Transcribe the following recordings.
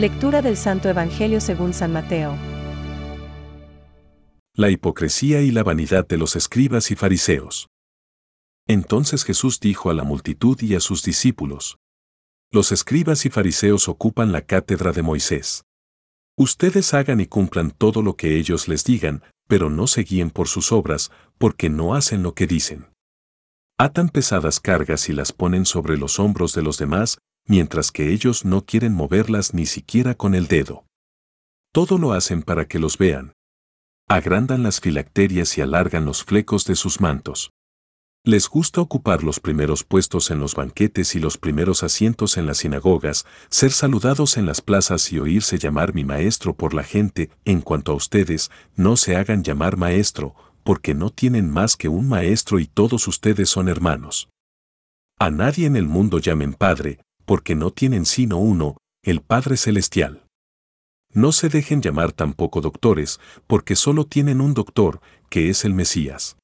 Lectura del Santo Evangelio según San Mateo. La hipocresía y la vanidad de los escribas y fariseos. Entonces Jesús dijo a la multitud y a sus discípulos, Los escribas y fariseos ocupan la cátedra de Moisés. Ustedes hagan y cumplan todo lo que ellos les digan, pero no se guíen por sus obras, porque no hacen lo que dicen. Atan pesadas cargas y las ponen sobre los hombros de los demás, mientras que ellos no quieren moverlas ni siquiera con el dedo. Todo lo hacen para que los vean. Agrandan las filacterias y alargan los flecos de sus mantos. Les gusta ocupar los primeros puestos en los banquetes y los primeros asientos en las sinagogas, ser saludados en las plazas y oírse llamar mi maestro por la gente. En cuanto a ustedes, no se hagan llamar maestro, porque no tienen más que un maestro y todos ustedes son hermanos. A nadie en el mundo llamen Padre, porque no tienen sino uno, el Padre Celestial. No se dejen llamar tampoco doctores, porque solo tienen un doctor, que es el Mesías.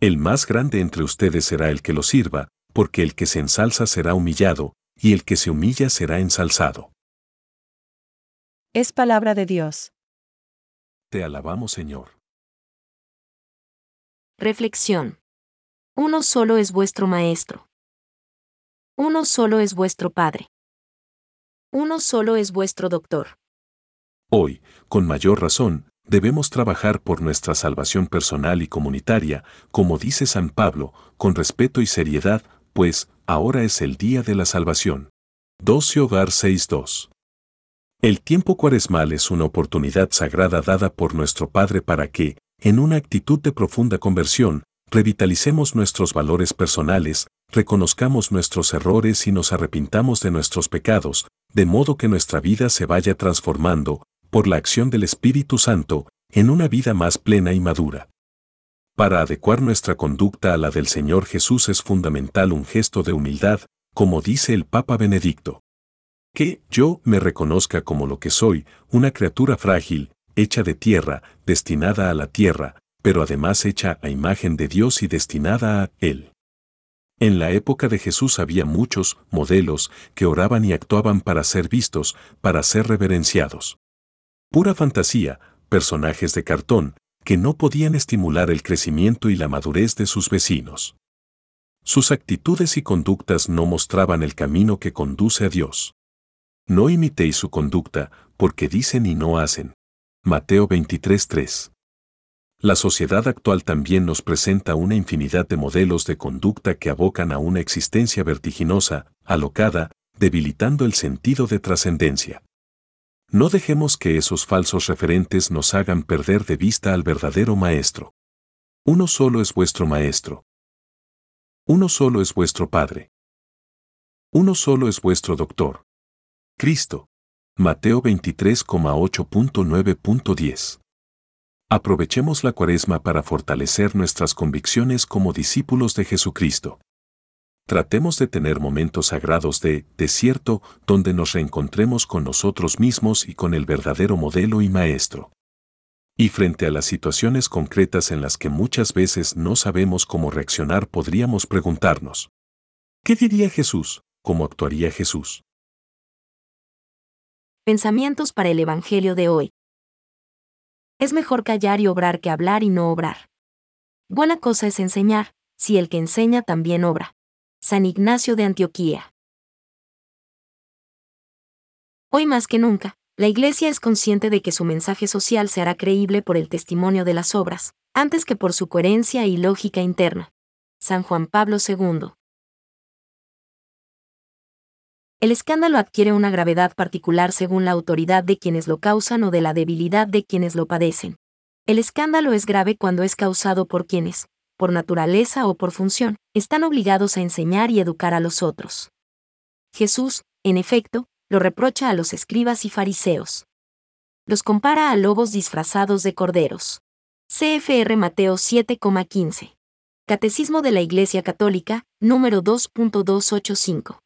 El más grande entre ustedes será el que lo sirva, porque el que se ensalza será humillado, y el que se humilla será ensalzado. Es palabra de Dios. Te alabamos, Señor. Reflexión. Uno solo es vuestro Maestro. Uno solo es vuestro Padre. Uno solo es vuestro Doctor. Hoy, con mayor razón, debemos trabajar por nuestra salvación personal y comunitaria, como dice San Pablo, con respeto y seriedad, pues, ahora es el día de la salvación. 12 Hogar 6.2. El tiempo cuaresmal es una oportunidad sagrada dada por nuestro Padre para que, en una actitud de profunda conversión, revitalicemos nuestros valores personales, reconozcamos nuestros errores y nos arrepintamos de nuestros pecados, de modo que nuestra vida se vaya transformando, por la acción del Espíritu Santo, en una vida más plena y madura. Para adecuar nuestra conducta a la del Señor Jesús es fundamental un gesto de humildad, como dice el Papa Benedicto. Que yo me reconozca como lo que soy, una criatura frágil, hecha de tierra, destinada a la tierra, pero además hecha a imagen de Dios y destinada a Él. En la época de Jesús había muchos modelos que oraban y actuaban para ser vistos, para ser reverenciados. Pura fantasía, personajes de cartón, que no podían estimular el crecimiento y la madurez de sus vecinos. Sus actitudes y conductas no mostraban el camino que conduce a Dios. No imitéis su conducta, porque dicen y no hacen. Mateo 23:3. La sociedad actual también nos presenta una infinidad de modelos de conducta que abocan a una existencia vertiginosa, alocada, debilitando el sentido de trascendencia. No dejemos que esos falsos referentes nos hagan perder de vista al verdadero Maestro. Uno solo es vuestro Maestro. Uno solo es vuestro Padre. Uno solo es vuestro Doctor. Cristo. Mateo 23,8.9.10. Aprovechemos la cuaresma para fortalecer nuestras convicciones como discípulos de Jesucristo. Tratemos de tener momentos sagrados de desierto donde nos reencontremos con nosotros mismos y con el verdadero modelo y maestro. Y frente a las situaciones concretas en las que muchas veces no sabemos cómo reaccionar, podríamos preguntarnos, ¿qué diría Jesús? ¿Cómo actuaría Jesús? Pensamientos para el Evangelio de hoy. Es mejor callar y obrar que hablar y no obrar. Buena cosa es enseñar, si el que enseña también obra. San Ignacio de Antioquía. Hoy más que nunca, la Iglesia es consciente de que su mensaje social se hará creíble por el testimonio de las obras, antes que por su coherencia y lógica interna. San Juan Pablo II. El escándalo adquiere una gravedad particular según la autoridad de quienes lo causan o de la debilidad de quienes lo padecen. El escándalo es grave cuando es causado por quienes, por naturaleza o por función, están obligados a enseñar y educar a los otros. Jesús, en efecto, lo reprocha a los escribas y fariseos. Los compara a lobos disfrazados de corderos. CFR Mateo 7,15. Catecismo de la Iglesia Católica, número 2.285.